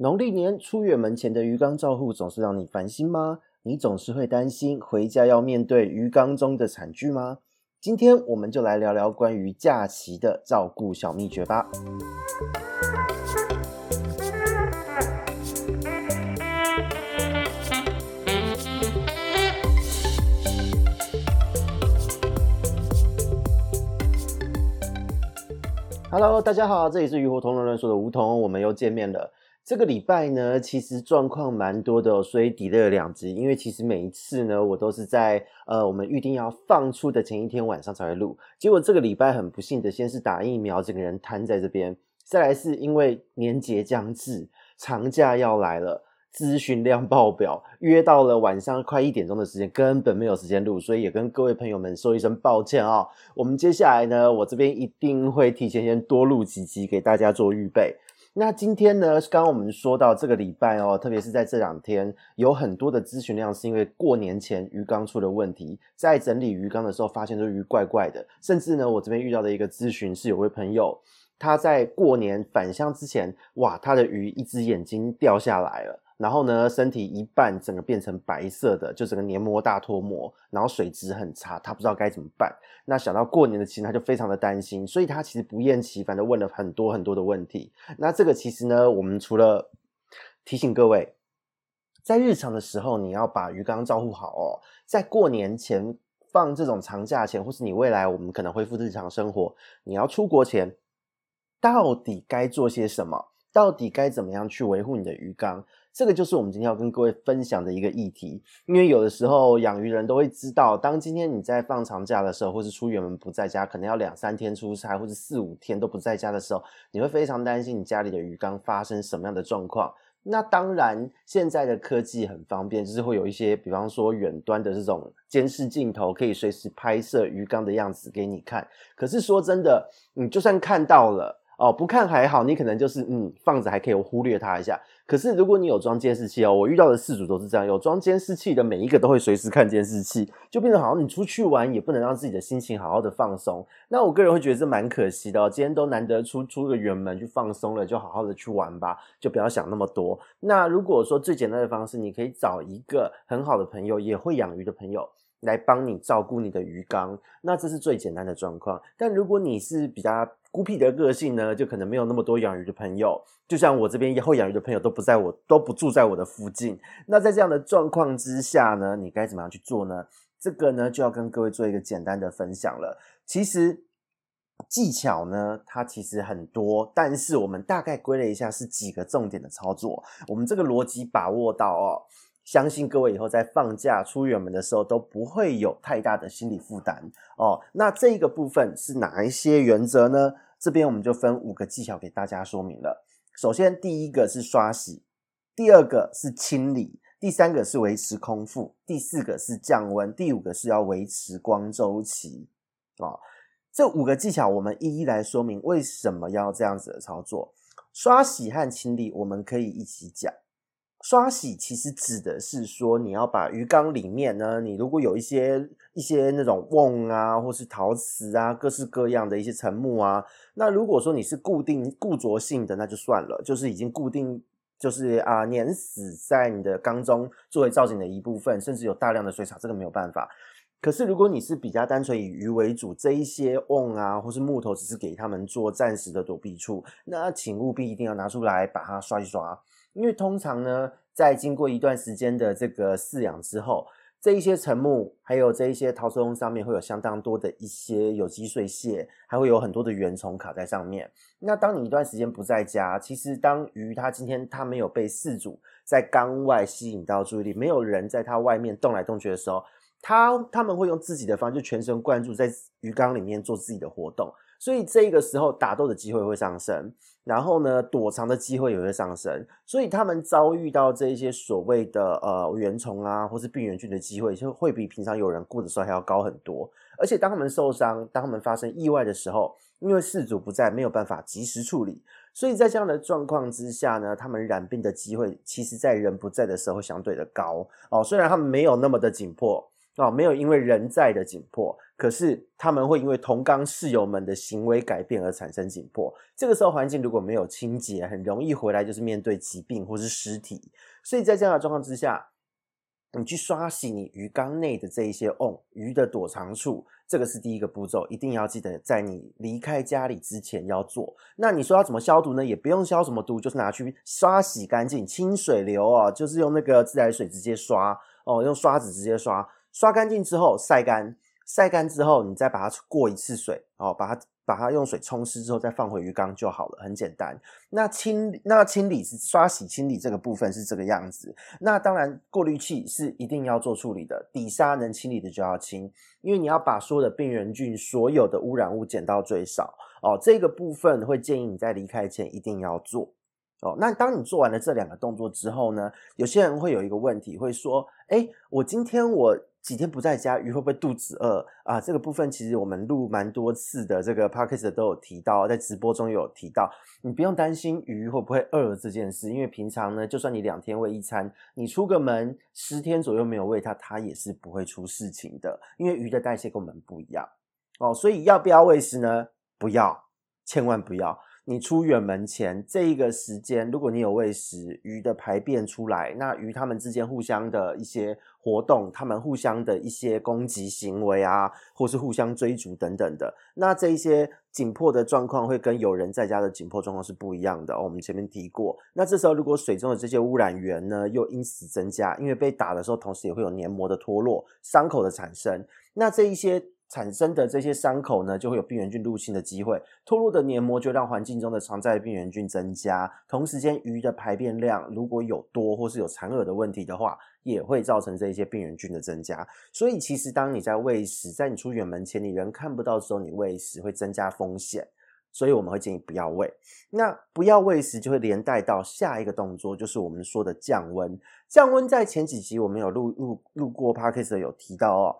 农历年出远门前的鱼缸照护总是让你烦心吗？你总是会担心回家要面对鱼缸中的惨剧吗？今天我们就来聊聊关于假期的照顾小秘诀吧。Hello，大家好，这里是鱼活通乱乱说的梧桐，我们又见面了。这个礼拜呢，其实状况蛮多的，所以抵了两集。因为其实每一次呢，我都是在呃我们预定要放出的前一天晚上才会录。结果这个礼拜很不幸的，先是打疫苗，整个人瘫在这边；再来是因为年节将至，长假要来了，咨询量爆表，约到了晚上快一点钟的时间，根本没有时间录，所以也跟各位朋友们说一声抱歉啊、我们接下来呢，我这边一定会提前先多录几集给大家做预备。那今天呢，刚刚我们说到这个礼拜哦，特别是在这两天，有很多的咨询量，是因为过年前鱼缸出了问题，在整理鱼缸的时候发现这鱼怪怪的，甚至呢，我这边遇到的一个咨询是有位朋友，他在过年返乡之前，哇，他的鱼一只眼睛掉下来了。然后呢，身体一半整个变成白色的，就整个黏膜大脱膜，然后水质很差，他不知道该怎么办。那想到过年的期间，他就非常的担心，所以他其实不厌其烦的问了很多很多的问题。那这个其实呢，我们除了提醒各位，在日常的时候你要把鱼缸照顾好哦，在过年前放这种长假前，或是你未来我们可能恢复日常生活，你要出国前，到底该做些什么？到底该怎么样去维护你的鱼缸？这个就是我们今天要跟各位分享的一个议题。因为有的时候养鱼人都会知道，当今天你在放长假的时候，或是出远门不在家，可能要两三天出差，或是四五天都不在家的时候，你会非常担心你家里的鱼缸发生什么样的状况。那当然，现在的科技很方便，就是会有一些，比方说远端的这种监视镜头，可以随时拍摄鱼缸的样子给你看。可是说真的，你就算看到了。哦，不看还好，你可能就是嗯放着还可以忽略它一下。可是如果你有装监视器哦，我遇到的饲主都是这样，有装监视器的每一个都会随时看监视器，就变成好像你出去玩也不能让自己的心情好好的放松。那我个人会觉得这蛮可惜的哦，今天都难得出出个远门去放松了，就好好的去玩吧，就不要想那么多。那如果说最简单的方式，你可以找一个很好的朋友，也会养鱼的朋友。来帮你照顾你的鱼缸，那这是最简单的状况。但如果你是比较孤僻的个性呢，就可能没有那么多养鱼的朋友。就像我这边以后养鱼的朋友都不在我都不住在我的附近。那在这样的状况之下呢，你该怎么样去做呢？这个呢就要跟各位做一个简单的分享了。其实技巧呢，它其实很多，但是我们大概归类一下是几个重点的操作。我们这个逻辑把握到哦。相信各位以后在放假出远门的时候都不会有太大的心理负担哦。那这个部分是哪一些原则呢？这边我们就分五个技巧给大家说明了。首先，第一个是刷洗，第二个是清理，第三个是维持空腹，第四个是降温，第五个是要维持光周期。哦，这五个技巧我们一一来说明为什么要这样子的操作。刷洗和清理我们可以一起讲。刷洗其实指的是说，你要把鱼缸里面呢，你如果有一些一些那种瓮啊，或是陶瓷啊，各式各样的一些沉木啊，那如果说你是固定固着性的，那就算了，就是已经固定，就是啊碾死在你的缸中作为造景的一部分，甚至有大量的水草，这个没有办法。可是如果你是比较单纯以鱼为主，这一些瓮啊或是木头只是给他们做暂时的躲避处，那请务必一定要拿出来把它刷一刷。因为通常呢，在经过一段时间的这个饲养之后，这一些沉木还有这一些陶瓷瓮上面会有相当多的一些有机碎屑，还会有很多的原虫卡在上面。那当你一段时间不在家，其实当鱼它今天它没有被饲主在缸外吸引到注意力，没有人在它外面动来动去的时候，它它们会用自己的方式，全神贯注在鱼缸里面做自己的活动。所以这个时候打斗的机会会上升，然后呢，躲藏的机会也会上升，所以他们遭遇到这一些所谓的呃原虫啊，或是病原菌的机会，就会比平常有人顾的时候还要高很多。而且当他们受伤，当他们发生意外的时候，因为事主不在，没有办法及时处理，所以在这样的状况之下呢，他们染病的机会，其实在人不在的时候相对的高哦。虽然他们没有那么的紧迫。哦，没有因为人在的紧迫，可是他们会因为同缸室友们的行为改变而产生紧迫。这个时候环境如果没有清洁，很容易回来就是面对疾病或是尸体。所以在这样的状况之下，你去刷洗你鱼缸内的这一些瓮，鱼的躲藏处。这个是第一个步骤，一定要记得在你离开家里之前要做。那你说要怎么消毒呢？也不用消什么毒，就是拿去刷洗干净，清水流哦，就是用那个自来水直接刷哦，用刷子直接刷，刷干净之后晒干，晒干之后你再把它过一次水哦，把它。把它用水冲湿之后，再放回鱼缸就好了，很简单。那清那清理是刷洗清理这个部分是这个样子。那当然过滤器是一定要做处理的，底沙能清理的就要清，因为你要把所有的病原菌、所有的污染物减到最少哦。这个部分会建议你在离开前一定要做哦。那当你做完了这两个动作之后呢，有些人会有一个问题，会说：哎，我今天我。几天不在家，鱼会不会肚子饿啊？这个部分其实我们录蛮多次的，这个 podcast 都有提到，在直播中有提到，你不用担心鱼会不会饿这件事，因为平常呢，就算你两天喂一餐，你出个门十天左右没有喂它，它也是不会出事情的，因为鱼的代谢跟我们不一样哦。所以要不要喂食呢？不要，千万不要。你出远门前这一个时间，如果你有喂食，鱼的排便出来，那鱼它们之间互相的一些活动，它们互相的一些攻击行为啊，或是互相追逐等等的，那这一些紧迫的状况会跟有人在家的紧迫状况是不一样的。我们前面提过，那这时候如果水中的这些污染源呢，又因此增加，因为被打的时候，同时也会有黏膜的脱落、伤口的产生，那这一些。产生的这些伤口呢，就会有病原菌入侵的机会。脱落的黏膜就让环境中的常在病原菌增加。同时间，鱼的排便量如果有多或是有残饵的问题的话，也会造成这些病原菌的增加。所以，其实当你在喂食，在你出远门前，你人看不到的时候，你喂食会增加风险。所以，我们会建议不要喂。那不要喂食，就会连带到下一个动作，就是我们说的降温。降温在前几集我们有录录录过 Podcast 有提到哦。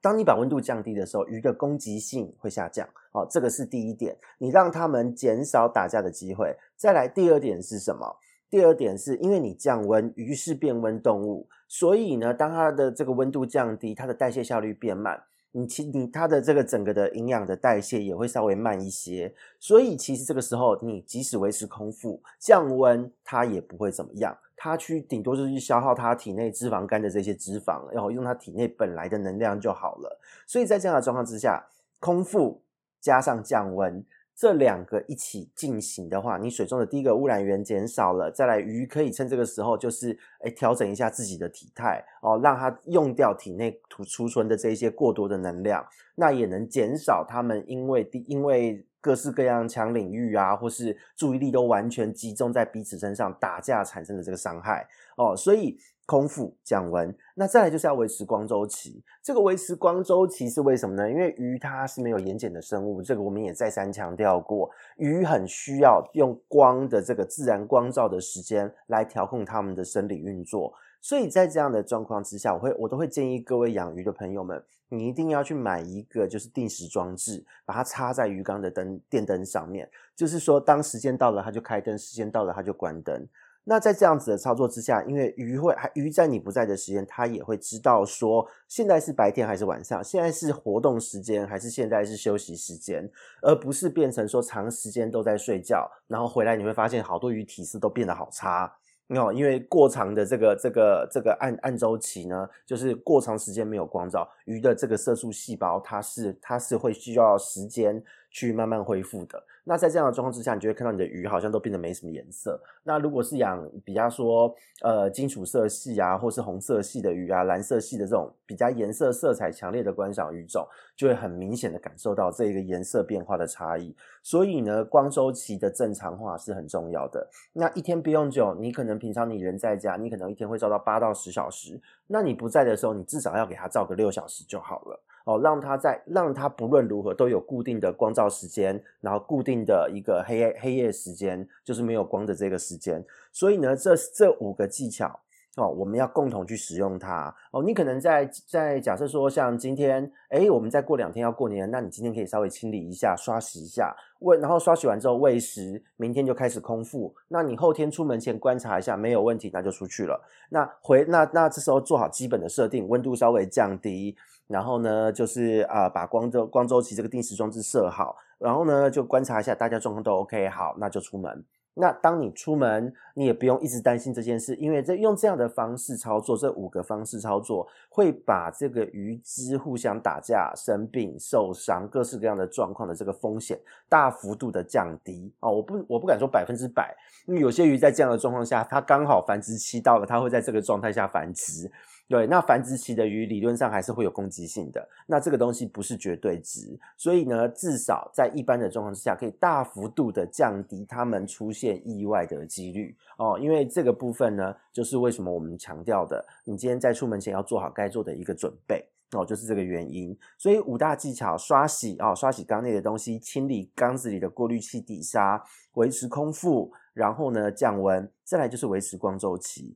当你把温度降低的时候，鱼的攻击性会下降，哦，这个是第一点，你让它们减少打架的机会。再来，第二点是什么？第二点是因为你降温，鱼是变温动物，所以呢，当它的这个温度降低，它的代谢效率变慢。你其你它的这个整个的营养的代谢也会稍微慢一些，所以其实这个时候你即使维持空腹降温，它也不会怎么样，它去顶多就是去消耗它体内脂肪肝的这些脂肪，然后用它体内本来的能量就好了。所以在这样的状况之下，空腹加上降温。这两个一起进行的话，你水中的第一个污染源减少了，再来鱼可以趁这个时候就是诶调整一下自己的体态哦，让它用掉体内储储存的这一些过多的能量，那也能减少它们因为因为各式各样强领域啊，或是注意力都完全集中在彼此身上打架产生的这个伤害哦，所以。空腹降温，那再来就是要维持光周期。这个维持光周期是为什么呢？因为鱼它是没有眼睑的生物，这个我们也再三强调过。鱼很需要用光的这个自然光照的时间来调控它们的生理运作。所以在这样的状况之下，我会我都会建议各位养鱼的朋友们，你一定要去买一个就是定时装置，把它插在鱼缸的灯电灯上面。就是说，当时间到了，它就开灯；时间到了，它就关灯。那在这样子的操作之下，因为鱼会还鱼在你不在的时间，它也会知道说现在是白天还是晚上，现在是活动时间还是现在是休息时间，而不是变成说长时间都在睡觉，然后回来你会发现好多鱼体色都变得好差。哦，因为过长的这个这个这个暗暗周期呢，就是过长时间没有光照，鱼的这个色素细胞它是它是会需要时间去慢慢恢复的。那在这样的状况之下，你就会看到你的鱼好像都变得没什么颜色。那如果是养比较说呃金属色系啊，或是红色系的鱼啊，蓝色系的这种比较颜色色彩强烈的观赏鱼种，就会很明显的感受到这一个颜色变化的差异。所以呢，光周期的正常化是很重要的。那一天不用久，你可能平常你人在家，你可能一天会照到八到十小时。那你不在的时候，你至少要给它照个六小时就好了。哦，让它在让它不论如何都有固定的光照时间，然后固定的一个黑夜黑夜时间，就是没有光的这个时间。所以呢，这这五个技巧哦，我们要共同去使用它哦。你可能在在假设说，像今天，诶，我们再过两天要过年，那你今天可以稍微清理一下，刷洗一下，喂，然后刷洗完之后喂食，明天就开始空腹。那你后天出门前观察一下，没有问题，那就出去了。那回那那这时候做好基本的设定，温度稍微降低，然后呢，就是啊、把光周光周期这个定时装置设好，然后呢，就观察一下大家状况都 OK，好，那就出门。那当你出门，你也不用一直担心这件事，因为这用这样的方式操作，这五个方式操作会把这个鱼只互相打架、生病、受伤、各式各样的状况的这个风险大幅度的降低哦。我不我不敢说百分之百，因为有些鱼在这样的状况下，它刚好繁殖期到了，它会在这个状态下繁殖。对，那繁殖期的鱼理论上还是会有攻击性的，那这个东西不是绝对值，所以呢，至少在一般的状况之下，可以大幅度的降低它们出现意外的几率哦。因为这个部分呢，就是为什么我们强调的，你今天在出门前要做好该做的一个准备哦，就是这个原因。所以五大技巧：刷洗哦，刷洗缸内的东西，清理缸子里的过滤器底沙，维持空腹，然后呢降温，再来就是维持光周期。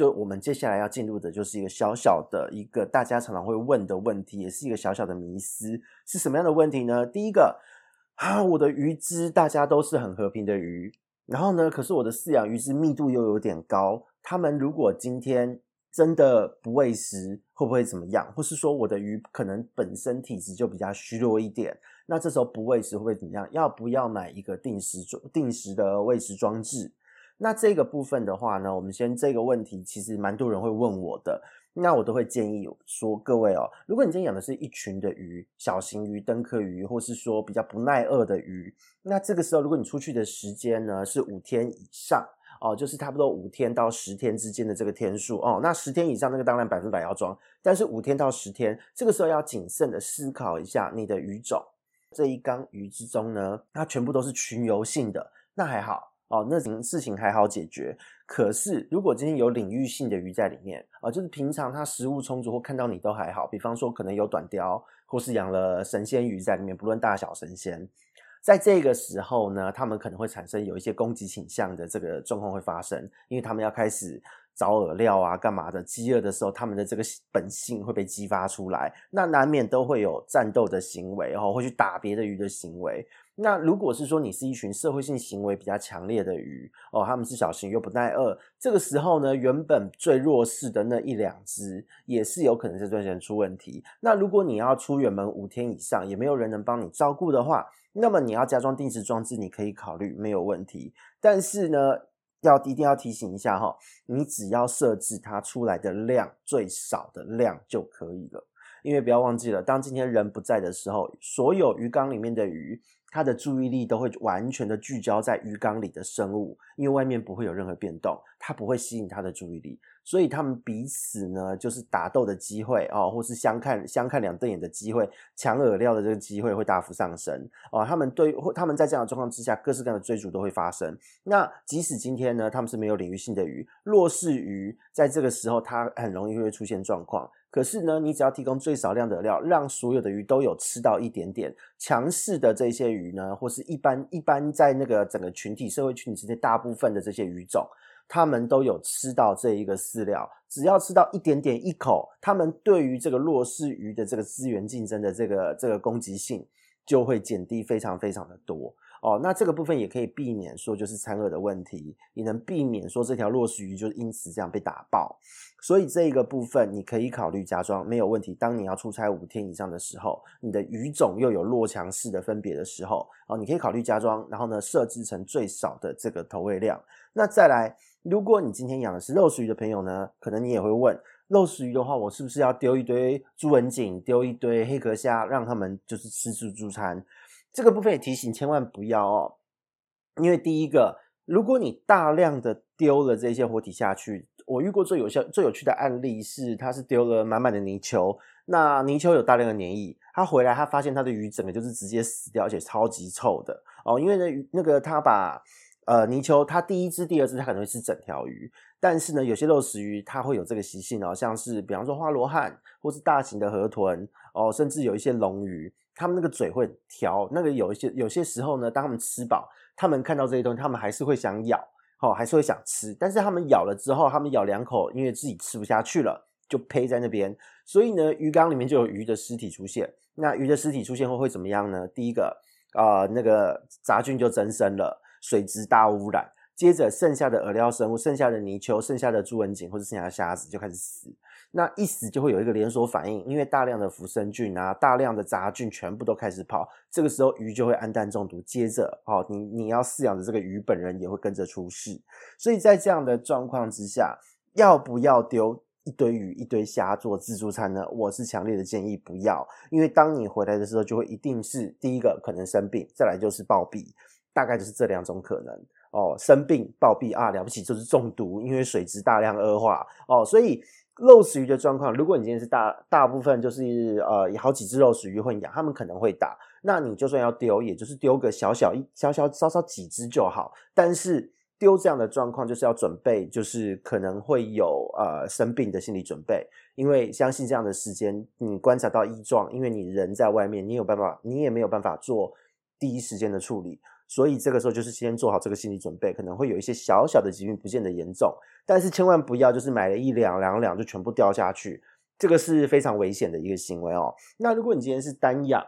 就我们接下来要进入的就是一个小小的一个大家常常会问的问题，也是一个小小的迷思，是什么样的问题呢？第一个啊，我的鱼只大家都是很和平的鱼，然后呢，可是我的饲养鱼只密度又有点高，他们如果今天真的不喂食，会不会怎么样？或是说我的鱼可能本身体质就比较虚弱一点，那这时候不喂食会不会怎么样？要不要买一个定时装定时的喂食装置？那这个部分的话呢，我们先这个问题，其实蛮多人会问我的，那我都会建议说，各位哦，如果你今天养的是一群的鱼，小型鱼、灯科鱼，或是说比较不耐饿的鱼，那这个时候如果你出去的时间呢是五天以上哦，就是差不多五天到十天之间的这个天数哦，那十天以上那个当然百分百要装，但是五天到十天，这个时候要谨慎的思考一下你的鱼种，这一缸鱼之中呢，它全部都是群游性的，那还好。哦，那事情还好解决。可是，如果今天有领域性的鱼在里面啊，就是平常它食物充足或看到你都还好。比方说，可能有短鯛，或是养了神仙鱼在里面，不论大小神仙，在这个时候呢，他们可能会产生有一些攻击倾向的这个状况会发生，因为他们要开始找饵料啊，干嘛的？饥饿的时候，他们的这个本性会被激发出来，那难免都会有战斗的行为，然后会去打别的鱼的行为。那如果是说你是一群社会性行为比较强烈的鱼哦，他们是小型又不耐饿，这个时候呢，原本最弱势的那一两只也是有可能这段时间出问题。那如果你要出远门五天以上，也没有人能帮你照顾的话，那么你要加装定时装置，你可以考虑没有问题。但是呢，要一定要提醒一下哈，你只要设置它出来的量最少的量就可以了，因为不要忘记了，当今天人不在的时候，所有鱼缸里面的鱼。他的注意力都会完全的聚焦在鱼缸里的生物，因为外面不会有任何变动，它不会吸引他的注意力，所以他们彼此呢，就是打斗的机会哦，或是相看相看两瞪眼的机会，抢饵料的这个机会会大幅上升哦。他们对，他们在这样的状况之下，各式各样的追逐都会发生。那即使今天呢，他们是没有领域性的鱼，弱势鱼在这个时候，它很容易会出现状况。可是呢，你只要提供最少量的料，让所有的鱼都有吃到一点点。强势的这些鱼呢，或是一般一般在那个整个群体社会群体之内，大部分的这些鱼种，它们都有吃到这一个饲料。只要吃到一点点一口，它们对于这个弱势鱼的这个资源竞争的这个这个攻击性，就会减低非常非常的多。哦，那这个部分也可以避免说就是残饵的问题，你能避免说这条弱势鱼就是因此这样被打爆，所以这个部分你可以考虑加装没有问题。当你要出差五天以上的时候，你的鱼种又有弱强势的分别的时候，哦，你可以考虑加装，然后呢设置成最少的这个投喂量。那再来，如果你今天养的是肉食鱼的朋友呢，可能你也会问，肉食鱼的话，我是不是要丢一堆朱文锦，丢一堆黑壳虾，让他们就是吃自助餐？这个部分也提醒，千万不要哦，因为第一个，如果你大量的丢了这些活体下去，我遇过最有效、最有趣的案例是，他是丢了满满的泥鳅，那泥鳅有大量的粘液，他回来他发现他的鱼整个就是直接死掉，而且超级臭的哦，因为呢，那个他把呃泥鳅，他第一只、第二只它可能会吃整条鱼，但是呢，有些肉食鱼它会有这个习性哦，像是比方说花罗汉或是大型的河豚哦，甚至有一些龙鱼。他们那个嘴会挑，那个有一些有些时候呢，当他们吃饱，他们看到这些东西，他们还是会想咬哦，还是会想吃，但是他们咬了之后，他们咬两口，因为自己吃不下去了，就呸在那边。所以呢，鱼缸里面就有鱼的尸体出现。那鱼的尸体出现后会怎么样呢？第一个啊、那个杂菌就增生了，水质大污染。接着剩下的饵料生物，剩下的泥鳅，剩下的朱文锦或者剩下的虾子就开始死。那一死就会有一个连锁反应，因为大量的浮生菌啊，大量的杂菌全部都开始跑，这个时候鱼就会氨氮中毒。接着，哦，你你要饲养的这个鱼本人也会跟着出事。所以在这样的状况之下，要不要丢一堆鱼、一堆虾做自助餐呢？我是强烈的建议不要，因为当你回来的时候，就会一定是第一个可能生病，再来就是暴毙，大概就是这两种可能哦。生病、暴毙啊，了不起就是中毒，因为水质大量恶化哦，所以。肉食鱼的状况，如果你今天是大大部分就是呃好几只肉食鱼混养，他们可能会打，那你就算要丢，也就是丢个小小一小小稍稍几只就好。但是丢这样的状况，就是要准备，就是可能会有呃生病的心理准备，因为相信这样的时间，你观察到异状，因为你人在外面，你有办法，你也没有办法做第一时间的处理。所以这个时候就是先做好这个心理准备，可能会有一些小小的疾病，不见得严重，但是千万不要就是买了一两两两就全部掉下去，这个是非常危险的一个行为哦。那如果你今天是单养，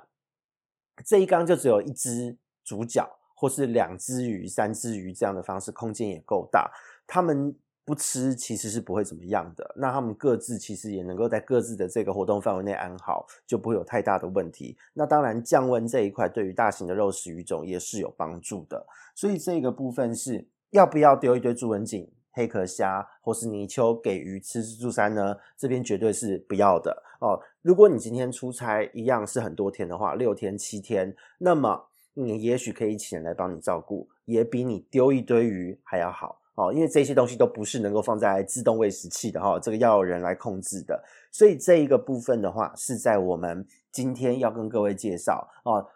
这一缸就只有一只主角，或是两只鱼、三只鱼这样的方式，空间也够大，他们。不吃其实是不会怎么样的，那他们各自其实也能够在各自的这个活动范围内安好，就不会有太大的问题。那当然降温这一块对于大型的肉食鱼种也是有帮助的，所以这个部分是要不要丢一堆朱文锦、黑壳虾或是泥鳅给鱼吃自助餐呢？这边绝对是不要的哦。如果你今天出差一样是很多天的话，六天七天，那么你也许可以请人来帮你照顾，也比你丢一堆鱼还要好。哦，因为这些东西都不是能够放在自动喂食器的哈，这个要有人来控制的，所以这一个部分的话是在我们今天要跟各位介绍哦。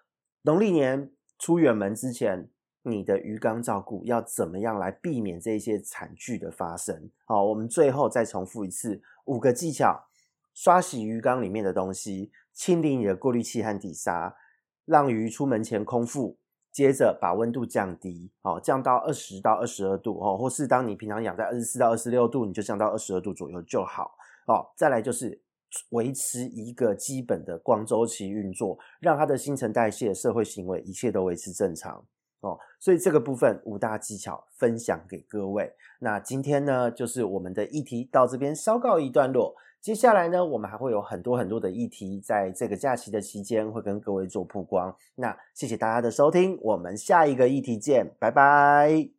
农历年出远门之前，你的鱼缸照顾要怎么样来避免这些惨剧的发生？好，我们最后再重复一次五个技巧：刷洗鱼缸里面的东西，清理你的过滤器和底沙，让鱼出门前空腹。接着把温度降低，哦，降到二十到二十二度，哦，或是当你平常养在二十四到二十六度，你就降到二十二度左右就好，哦。再来就是维持一个基本的光周期运作，让它的新陈代谢、社会行为一切都维持正常，哦。所以这个部分五大技巧分享给各位。那今天呢，就是我们的议题到这边稍告一段落。接下来呢，我们还会有很多很多的议题，在这个假期的期间会跟各位做曝光。那谢谢大家的收听，我们下一个议题见，拜拜。